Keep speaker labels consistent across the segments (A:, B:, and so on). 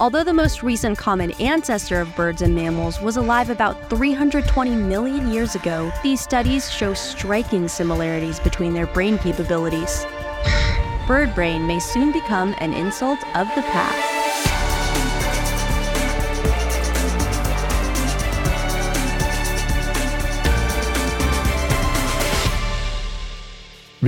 A: Although the most recent common ancestor of birds and mammals was alive about 320 million years ago, these studies show striking similarities between their brain capabilities. Bird brain may soon become an insult of the past.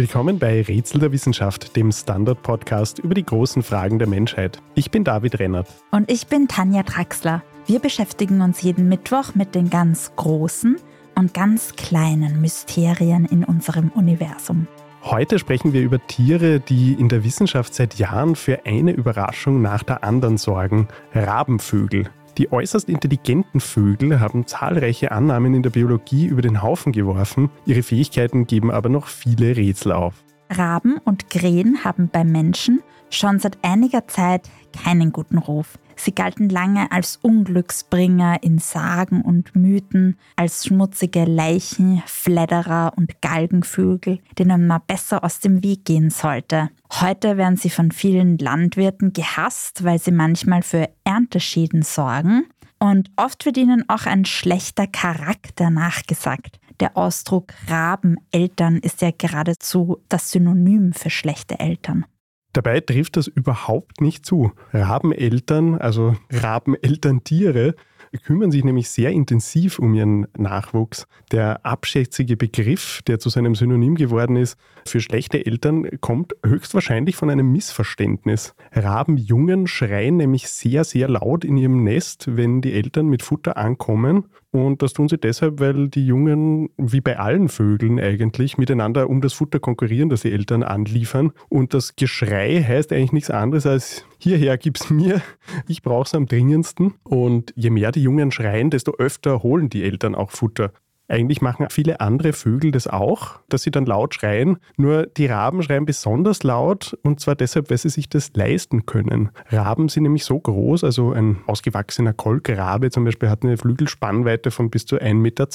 B: Willkommen bei Rätsel der Wissenschaft, dem Standard-Podcast über die großen Fragen der Menschheit. Ich bin David Rennert.
C: Und ich bin Tanja Traxler. Wir beschäftigen uns jeden Mittwoch mit den ganz großen und ganz kleinen Mysterien in unserem Universum.
B: Heute sprechen wir über Tiere, die in der Wissenschaft seit Jahren für eine Überraschung nach der anderen sorgen. Rabenvögel. Die äußerst intelligenten Vögel haben zahlreiche Annahmen in der Biologie über den Haufen geworfen, ihre Fähigkeiten geben aber noch viele Rätsel auf.
C: Raben und Krähen haben beim Menschen schon seit einiger Zeit keinen guten Ruf. Sie galten lange als Unglücksbringer in Sagen und Mythen, als schmutzige Leichen, Fledderer und Galgenvögel, denen man besser aus dem Weg gehen sollte. Heute werden sie von vielen Landwirten gehasst, weil sie manchmal für Ernteschäden sorgen. Und oft wird ihnen auch ein schlechter Charakter nachgesagt. Der Ausdruck Rabeneltern ist ja geradezu das Synonym für schlechte Eltern.
B: Dabei trifft das überhaupt nicht zu. Rabeneltern, also Rabenelterntiere, kümmern sich nämlich sehr intensiv um ihren Nachwuchs. Der abschätzige Begriff, der zu seinem Synonym geworden ist, für schlechte Eltern, kommt höchstwahrscheinlich von einem Missverständnis. Rabenjungen schreien nämlich sehr, sehr laut in ihrem Nest, wenn die Eltern mit Futter ankommen. Und das tun sie deshalb, weil die Jungen, wie bei allen Vögeln eigentlich, miteinander um das Futter konkurrieren, das die Eltern anliefern. Und das Geschrei heißt eigentlich nichts anderes als hierher gib's mir, ich brauch's am dringendsten. Und je mehr die Jungen schreien, desto öfter holen die Eltern auch Futter. Eigentlich machen viele andere Vögel das auch, dass sie dann laut schreien. Nur die Raben schreien besonders laut und zwar deshalb, weil sie sich das leisten können. Raben sind nämlich so groß, also ein ausgewachsener Kolkrabe zum Beispiel hat eine Flügelspannweite von bis zu 1,20 Meter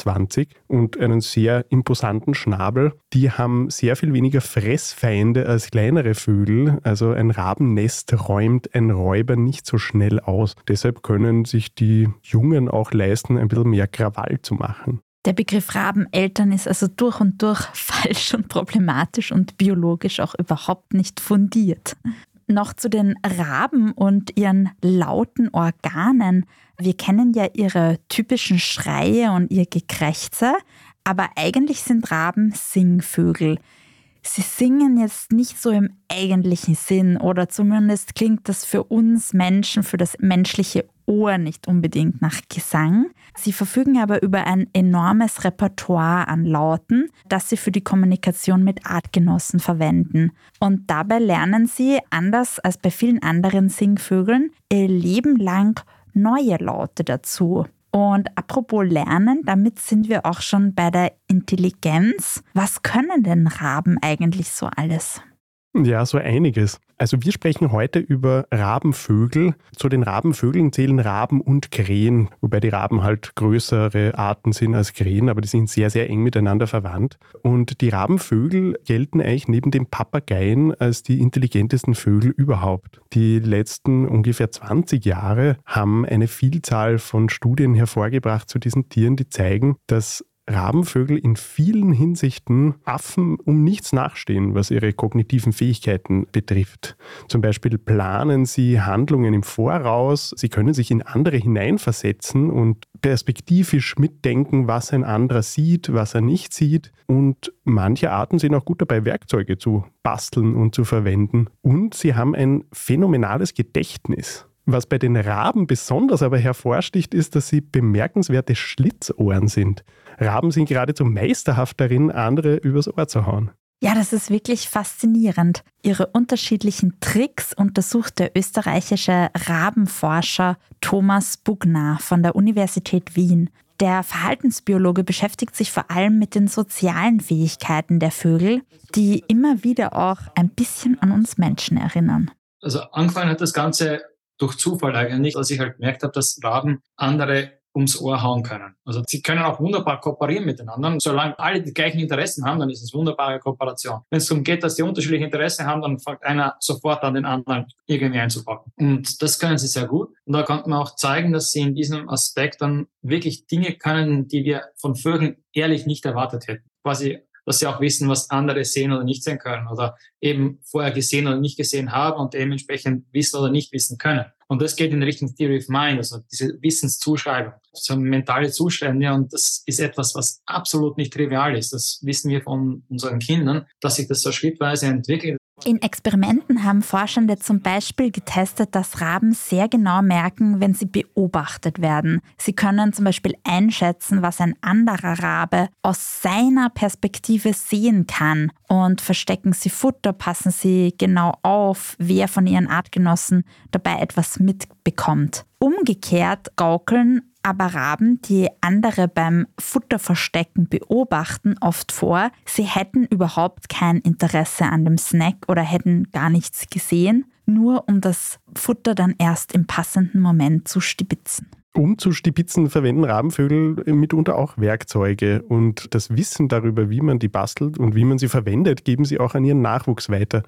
B: und einen sehr imposanten Schnabel. Die haben sehr viel weniger Fressfeinde als kleinere Vögel. Also ein Rabennest räumt ein Räuber nicht so schnell aus. Deshalb können sich die Jungen auch leisten, ein bisschen mehr Krawall zu machen.
C: Der Begriff Rabeneltern ist also durch und durch falsch und problematisch und biologisch auch überhaupt nicht fundiert. Noch zu den Raben und ihren lauten Organen. Wir kennen ja ihre typischen Schreie und ihr Gekrächze, aber eigentlich sind Raben Singvögel. Sie singen jetzt nicht so im eigentlichen Sinn oder zumindest klingt das für uns Menschen, für das menschliche Ohr nicht unbedingt nach Gesang. Sie verfügen aber über ein enormes Repertoire an Lauten, das sie für die Kommunikation mit Artgenossen verwenden. Und dabei lernen sie, anders als bei vielen anderen Singvögeln, ihr Leben lang neue Laute dazu. Und apropos Lernen, damit sind wir auch schon bei der Intelligenz. Was können denn Raben eigentlich so alles?
B: Ja, so einiges. Also wir sprechen heute über Rabenvögel. Zu den Rabenvögeln zählen Raben und Krähen, wobei die Raben halt größere Arten sind als Krähen, aber die sind sehr, sehr eng miteinander verwandt. Und die Rabenvögel gelten eigentlich neben den Papageien als die intelligentesten Vögel überhaupt. Die letzten ungefähr 20 Jahre haben eine Vielzahl von Studien hervorgebracht zu diesen Tieren, die zeigen, dass Rabenvögel in vielen Hinsichten Affen um nichts nachstehen, was ihre kognitiven Fähigkeiten betrifft. Zum Beispiel planen sie Handlungen im Voraus, sie können sich in andere hineinversetzen und perspektivisch mitdenken, was ein anderer sieht, was er nicht sieht. Und manche Arten sind auch gut dabei, Werkzeuge zu basteln und zu verwenden. Und sie haben ein phänomenales Gedächtnis. Was bei den Raben besonders aber hervorsticht, ist, dass sie bemerkenswerte Schlitzohren sind. Raben sind geradezu meisterhaft darin, andere übers Ohr zu hauen.
C: Ja, das ist wirklich faszinierend. Ihre unterschiedlichen Tricks untersucht der österreichische Rabenforscher Thomas Bugner von der Universität Wien. Der Verhaltensbiologe beschäftigt sich vor allem mit den sozialen Fähigkeiten der Vögel, die immer wieder auch ein bisschen an uns Menschen erinnern.
D: Also angefangen hat das Ganze durch Zufall eigentlich, als ich halt gemerkt habe, dass Raben andere ums Ohr hauen können. Also sie können auch wunderbar kooperieren miteinander. Solange alle die gleichen Interessen haben, dann ist es wunderbare Kooperation. Wenn es darum geht, dass sie unterschiedliche Interessen haben, dann fängt einer sofort an, den anderen irgendwie einzupacken. Und das können sie sehr gut. Und da konnte man auch zeigen, dass sie in diesem Aspekt dann wirklich Dinge können, die wir von Vögeln ehrlich nicht erwartet hätten. Quasi dass sie auch wissen, was andere sehen oder nicht sehen können oder eben vorher gesehen oder nicht gesehen haben und dementsprechend wissen oder nicht wissen können. Und das geht in Richtung Theory of Mind, also diese Wissenszuschreibung, so mentale Zustände. Und das ist etwas, was absolut nicht trivial ist. Das wissen wir von unseren Kindern, dass sich das so schrittweise entwickelt.
C: In Experimenten haben Forschende zum Beispiel getestet, dass Raben sehr genau merken, wenn sie beobachtet werden. Sie können zum Beispiel einschätzen, was ein anderer Rabe aus seiner Perspektive sehen kann und verstecken sie Futter, passen sie genau auf, wer von ihren Artgenossen dabei etwas mitbekommt. Umgekehrt gaukeln aber Raben, die andere beim Futterverstecken beobachten, oft vor, sie hätten überhaupt kein Interesse an dem Snack oder hätten gar nichts gesehen, nur um das Futter dann erst im passenden Moment zu stibitzen.
B: Um zu stibitzen, verwenden Rabenvögel mitunter auch Werkzeuge und das Wissen darüber, wie man die bastelt und wie man sie verwendet, geben sie auch an ihren Nachwuchs weiter.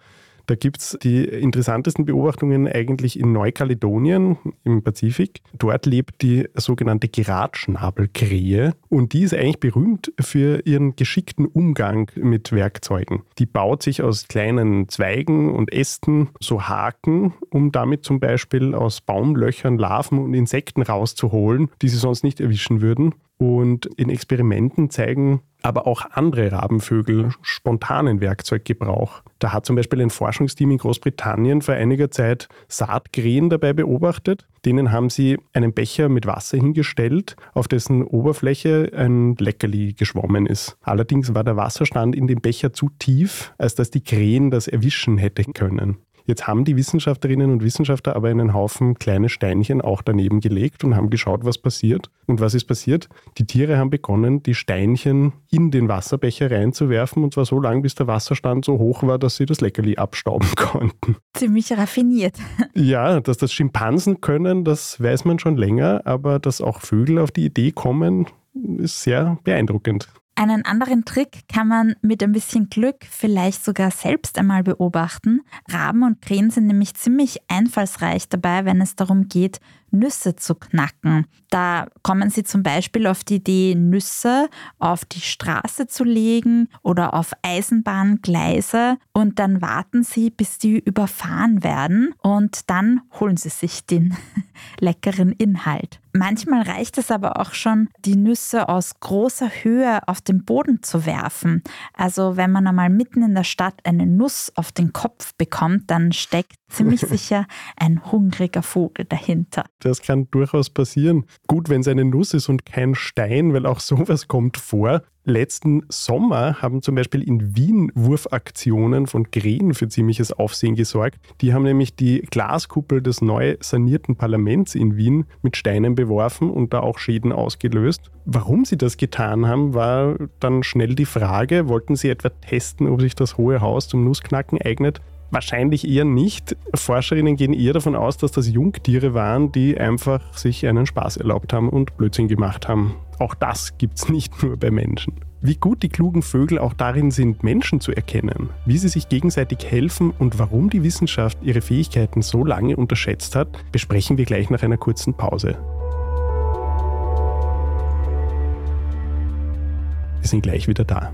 B: Da gibt es die interessantesten Beobachtungen eigentlich in Neukaledonien im Pazifik. Dort lebt die sogenannte Geradschnabelkrähe und die ist eigentlich berühmt für ihren geschickten Umgang mit Werkzeugen. Die baut sich aus kleinen Zweigen und Ästen so Haken, um damit zum Beispiel aus Baumlöchern Larven und Insekten rauszuholen, die sie sonst nicht erwischen würden. Und in Experimenten zeigen aber auch andere Rabenvögel spontanen Werkzeuggebrauch. Da hat zum Beispiel ein Forschungsteam in Großbritannien vor einiger Zeit Saatkrähen dabei beobachtet. Denen haben sie einen Becher mit Wasser hingestellt, auf dessen Oberfläche ein Leckerli geschwommen ist. Allerdings war der Wasserstand in dem Becher zu tief, als dass die Krähen das erwischen hätten können. Jetzt haben die Wissenschaftlerinnen und Wissenschaftler aber einen Haufen kleine Steinchen auch daneben gelegt und haben geschaut, was passiert. Und was ist passiert? Die Tiere haben begonnen, die Steinchen in den Wasserbecher reinzuwerfen und zwar so lange, bis der Wasserstand so hoch war, dass sie das Leckerli abstauben konnten.
C: Ziemlich raffiniert.
B: Ja, dass das Schimpansen können, das weiß man schon länger, aber dass auch Vögel auf die Idee kommen, ist sehr beeindruckend.
C: Einen anderen Trick kann man mit ein bisschen Glück vielleicht sogar selbst einmal beobachten. Raben und Krähen sind nämlich ziemlich einfallsreich dabei, wenn es darum geht, Nüsse zu knacken. Da kommen sie zum Beispiel auf die Idee, Nüsse auf die Straße zu legen oder auf Eisenbahngleise und dann warten sie, bis die überfahren werden und dann holen sie sich den leckeren Inhalt. Manchmal reicht es aber auch schon, die Nüsse aus großer Höhe auf den Boden zu werfen. Also wenn man einmal mitten in der Stadt eine Nuss auf den Kopf bekommt, dann steckt ziemlich sicher ein hungriger Vogel dahinter.
B: Das kann durchaus passieren. Gut, wenn es eine Nuss ist und kein Stein, weil auch sowas kommt vor. Letzten Sommer haben zum Beispiel in Wien Wurfaktionen von Krähen für ziemliches Aufsehen gesorgt. Die haben nämlich die Glaskuppel des neu sanierten Parlaments in Wien mit Steinen beworfen und da auch Schäden ausgelöst. Warum sie das getan haben, war dann schnell die Frage, wollten sie etwa testen, ob sich das Hohe Haus zum Nussknacken eignet? Wahrscheinlich eher nicht. Forscherinnen gehen eher davon aus, dass das Jungtiere waren, die einfach sich einen Spaß erlaubt haben und Blödsinn gemacht haben. Auch das gibt es nicht nur bei Menschen. Wie gut die klugen Vögel auch darin sind, Menschen zu erkennen, wie sie sich gegenseitig helfen und warum die Wissenschaft ihre Fähigkeiten so lange unterschätzt hat, besprechen wir gleich nach einer kurzen Pause. Wir sind gleich wieder da.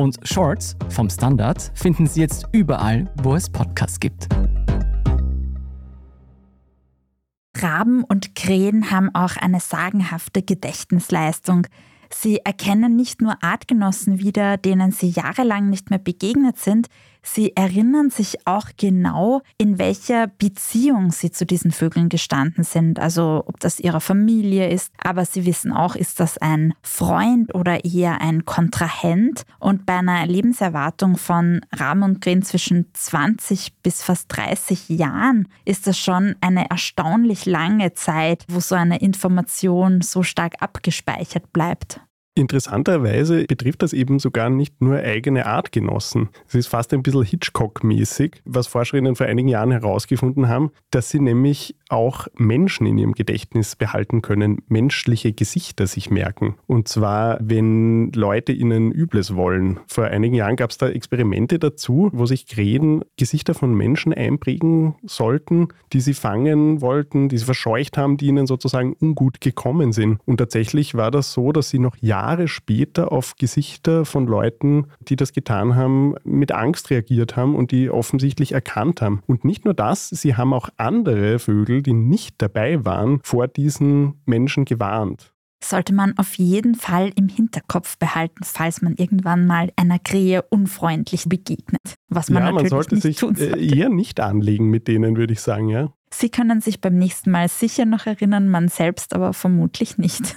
E: Und Shorts vom Standard finden Sie jetzt überall, wo es Podcasts gibt.
C: Raben und Krähen haben auch eine sagenhafte Gedächtnisleistung. Sie erkennen nicht nur Artgenossen wieder, denen sie jahrelang nicht mehr begegnet sind, Sie erinnern sich auch genau, in welcher Beziehung sie zu diesen Vögeln gestanden sind, also ob das ihre Familie ist, aber sie wissen auch, ist das ein Freund oder eher ein Kontrahent. Und bei einer Lebenserwartung von Rahmen und Grin zwischen 20 bis fast 30 Jahren ist das schon eine erstaunlich lange Zeit, wo so eine Information so stark abgespeichert bleibt.
B: Interessanterweise betrifft das eben sogar nicht nur eigene Artgenossen. Es ist fast ein bisschen Hitchcock-mäßig, was Forscherinnen vor einigen Jahren herausgefunden haben, dass sie nämlich auch Menschen in ihrem Gedächtnis behalten können, menschliche Gesichter sich merken. Und zwar, wenn Leute ihnen Übles wollen. Vor einigen Jahren gab es da Experimente dazu, wo sich Krähen Gesichter von Menschen einprägen sollten, die sie fangen wollten, die sie verscheucht haben, die ihnen sozusagen ungut gekommen sind. Und tatsächlich war das so, dass sie noch Jahre Jahre später auf Gesichter von Leuten, die das getan haben, mit Angst reagiert haben und die offensichtlich erkannt haben. Und nicht nur das, sie haben auch andere Vögel, die nicht dabei waren, vor diesen Menschen gewarnt
C: sollte man auf jeden Fall im Hinterkopf behalten, falls man irgendwann mal einer Krähe unfreundlich begegnet. Was man
B: ja,
C: natürlich
B: man sollte
C: nicht
B: sich
C: tun
B: äh,
C: sollte.
B: eher nicht anlegen mit denen, würde ich sagen, ja.
C: Sie können sich beim nächsten Mal sicher noch erinnern, man selbst aber vermutlich nicht.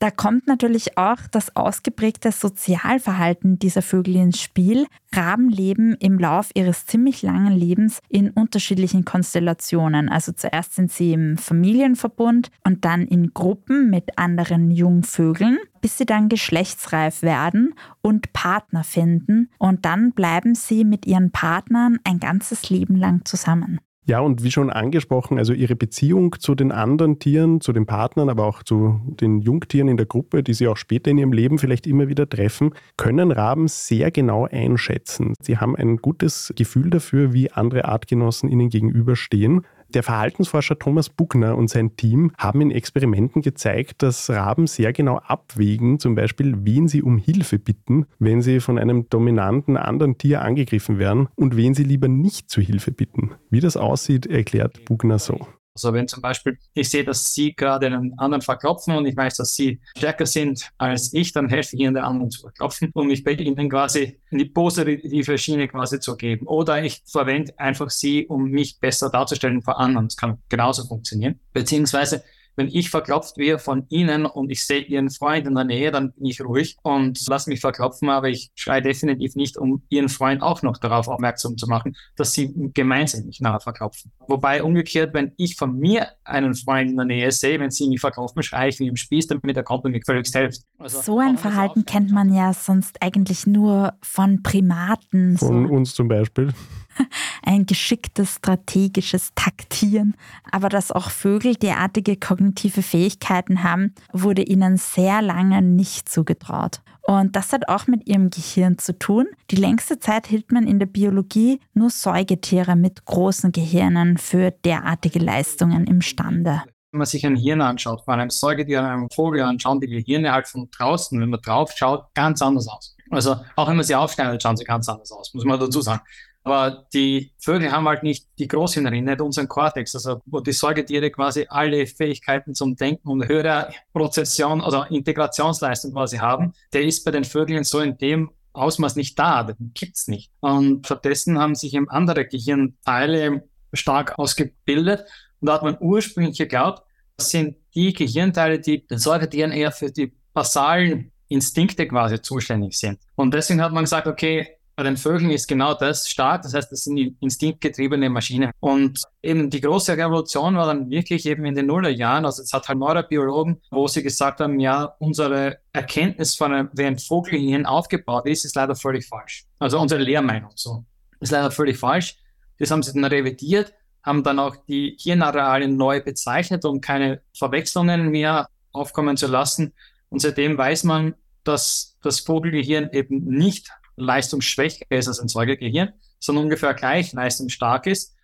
C: Da kommt natürlich auch das ausgeprägte Sozialverhalten dieser Vögel ins Spiel. Raben leben im Lauf ihres ziemlich langen Lebens in unterschiedlichen Konstellationen. Also zuerst sind sie im Familienverbund und dann in Gruppen mit anderen Jungvögeln, bis sie dann geschlechtsreif werden und Partner finden. Und dann bleiben sie mit ihren Partnern ein ganzes Leben lang zusammen.
B: Ja, und wie schon angesprochen, also ihre Beziehung zu den anderen Tieren, zu den Partnern, aber auch zu den Jungtieren in der Gruppe, die sie auch später in ihrem Leben vielleicht immer wieder treffen, können Raben sehr genau einschätzen. Sie haben ein gutes Gefühl dafür, wie andere Artgenossen ihnen gegenüberstehen. Der Verhaltensforscher Thomas Buckner und sein Team haben in Experimenten gezeigt, dass Raben sehr genau abwägen, zum Beispiel, wen sie um Hilfe bitten, wenn sie von einem dominanten anderen Tier angegriffen werden und wen sie lieber nicht zu Hilfe bitten. Wie das aussieht, erklärt Buckner so.
D: Also wenn zum Beispiel ich sehe, dass Sie gerade einen anderen verklopfen und ich weiß, dass Sie stärker sind als ich, dann helfe ich Ihnen, den anderen zu verklopfen, um mich bei Ihnen quasi in die positive Schiene quasi zu geben. Oder ich verwende einfach Sie, um mich besser darzustellen vor anderen. Das kann genauso funktionieren. Beziehungsweise wenn ich verklopft werde von Ihnen und ich sehe Ihren Freund in der Nähe, dann bin ich ruhig und lasse mich verklopfen, aber ich schreie definitiv nicht, um Ihren Freund auch noch darauf aufmerksam zu machen, dass Sie gemeinsam mich nachher verklopfen. Wobei umgekehrt, wenn ich von mir einen Freund in der Nähe sehe, wenn Sie mich verklopfen, schreie ich wie im Spieß, damit der Kommt mir völlig hilft.
C: Also, so ein Verhalten kennt man ja sonst eigentlich nur von Primaten.
B: Von
C: so.
B: uns zum Beispiel
C: ein geschicktes strategisches Taktieren. Aber dass auch Vögel derartige kognitive Fähigkeiten haben, wurde ihnen sehr lange nicht zugetraut. Und das hat auch mit ihrem Gehirn zu tun. Die längste Zeit hielt man in der Biologie nur Säugetiere mit großen Gehirnen für derartige Leistungen imstande.
D: Wenn man sich ein Hirn anschaut, von einem Säugetier, einem Vogel anschaut, die Gehirne halt von draußen, wenn man drauf schaut, ganz anders aus. Also auch wenn man sie aufschneidet, schauen sie ganz anders aus, muss man dazu sagen. Aber die Vögel haben halt nicht die Großhirnrinde, nicht unseren Kortex, also wo die Säugetiere quasi alle Fähigkeiten zum Denken und höhere Prozession, also Integrationsleistung quasi haben. Der ist bei den Vögeln so in dem Ausmaß nicht da, den gibt's nicht. Und stattdessen haben sich eben andere Gehirnteile stark ausgebildet. Und da hat man ursprünglich geglaubt, das sind die Gehirnteile, die den Säugetieren eher für die basalen Instinkte quasi zuständig sind. Und deswegen hat man gesagt, okay, bei den Vögeln ist genau das stark. Das heißt, das sind instinktgetriebene Maschinen. Und eben die große Revolution war dann wirklich eben in den Nullerjahren. Also es hat halt Neurobiologen, wo sie gesagt haben, ja, unsere Erkenntnis von einem, wie ein Vogelgehirn aufgebaut ist, ist leider völlig falsch. Also unsere Lehrmeinung so ist leider völlig falsch. Das haben sie dann revidiert, haben dann auch die Hirnareale neu bezeichnet, um keine Verwechslungen mehr aufkommen zu lassen. Und seitdem weiß man, dass das Vogelgehirn eben nicht leistungsschwächer ist als ein Säugegehirn, sondern ungefähr gleich leistungsstark ist.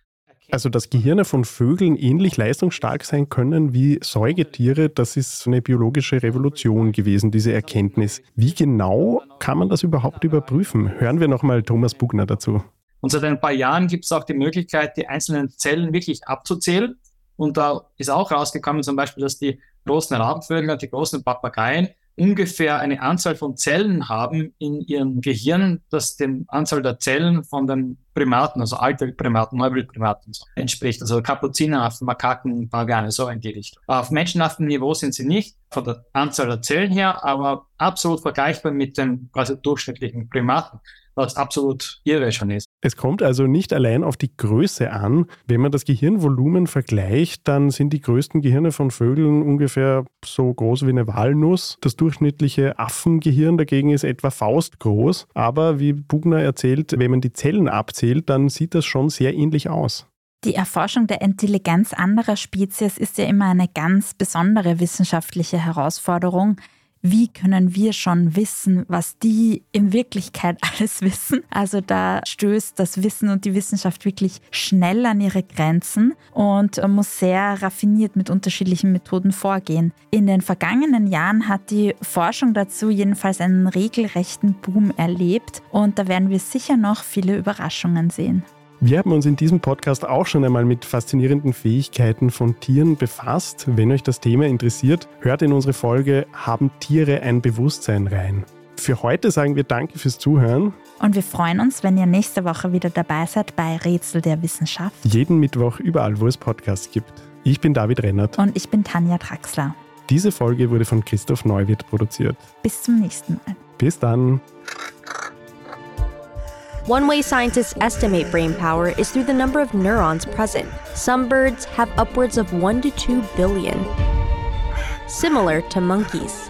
B: Also, dass Gehirne von Vögeln ähnlich leistungsstark sein können wie Säugetiere, das ist eine biologische Revolution gewesen, diese Erkenntnis. Wie genau kann man das überhaupt überprüfen? Hören wir nochmal Thomas Bugner dazu.
D: Und seit ein paar Jahren gibt es auch die Möglichkeit, die einzelnen Zellen wirklich abzuzählen. Und da ist auch rausgekommen zum Beispiel, dass die großen Rabenvögel und die großen Papageien ungefähr eine Anzahl von Zellen haben in ihrem Gehirn, das dem Anzahl der Zellen von den Primaten, also alte Primaten, Neubildprimaten so, entspricht. Also Kapuzineraffen, Makaken, Paviane, so in die Richtung. Auf Menschenaffenniveau sind sie nicht von der Anzahl der Zellen her, aber absolut vergleichbar mit den quasi durchschnittlichen Primaten was absolut irre schon ist.
B: Es kommt also nicht allein auf die Größe an. Wenn man das Gehirnvolumen vergleicht, dann sind die größten Gehirne von Vögeln ungefähr so groß wie eine Walnuss. Das durchschnittliche Affengehirn dagegen ist etwa faustgroß. Aber wie Bugner erzählt, wenn man die Zellen abzählt, dann sieht das schon sehr ähnlich aus.
C: Die Erforschung der Intelligenz anderer Spezies ist ja immer eine ganz besondere wissenschaftliche Herausforderung wie können wir schon wissen, was die in Wirklichkeit alles wissen. Also da stößt das Wissen und die Wissenschaft wirklich schnell an ihre Grenzen und muss sehr raffiniert mit unterschiedlichen Methoden vorgehen. In den vergangenen Jahren hat die Forschung dazu jedenfalls einen regelrechten Boom erlebt und da werden wir sicher noch viele Überraschungen sehen.
B: Wir haben uns in diesem Podcast auch schon einmal mit faszinierenden Fähigkeiten von Tieren befasst. Wenn euch das Thema interessiert, hört in unsere Folge Haben Tiere ein Bewusstsein rein. Für heute sagen wir Danke fürs Zuhören.
C: Und wir freuen uns, wenn ihr nächste Woche wieder dabei seid bei Rätsel der Wissenschaft.
B: Jeden Mittwoch überall, wo es Podcasts gibt. Ich bin David Rennert.
C: Und ich bin Tanja Traxler.
B: Diese Folge wurde von Christoph Neuwirth produziert.
C: Bis zum nächsten Mal.
B: Bis dann.
A: One way scientists estimate brain power is through the number of neurons present. Some birds have upwards of 1 to 2 billion, similar to monkeys.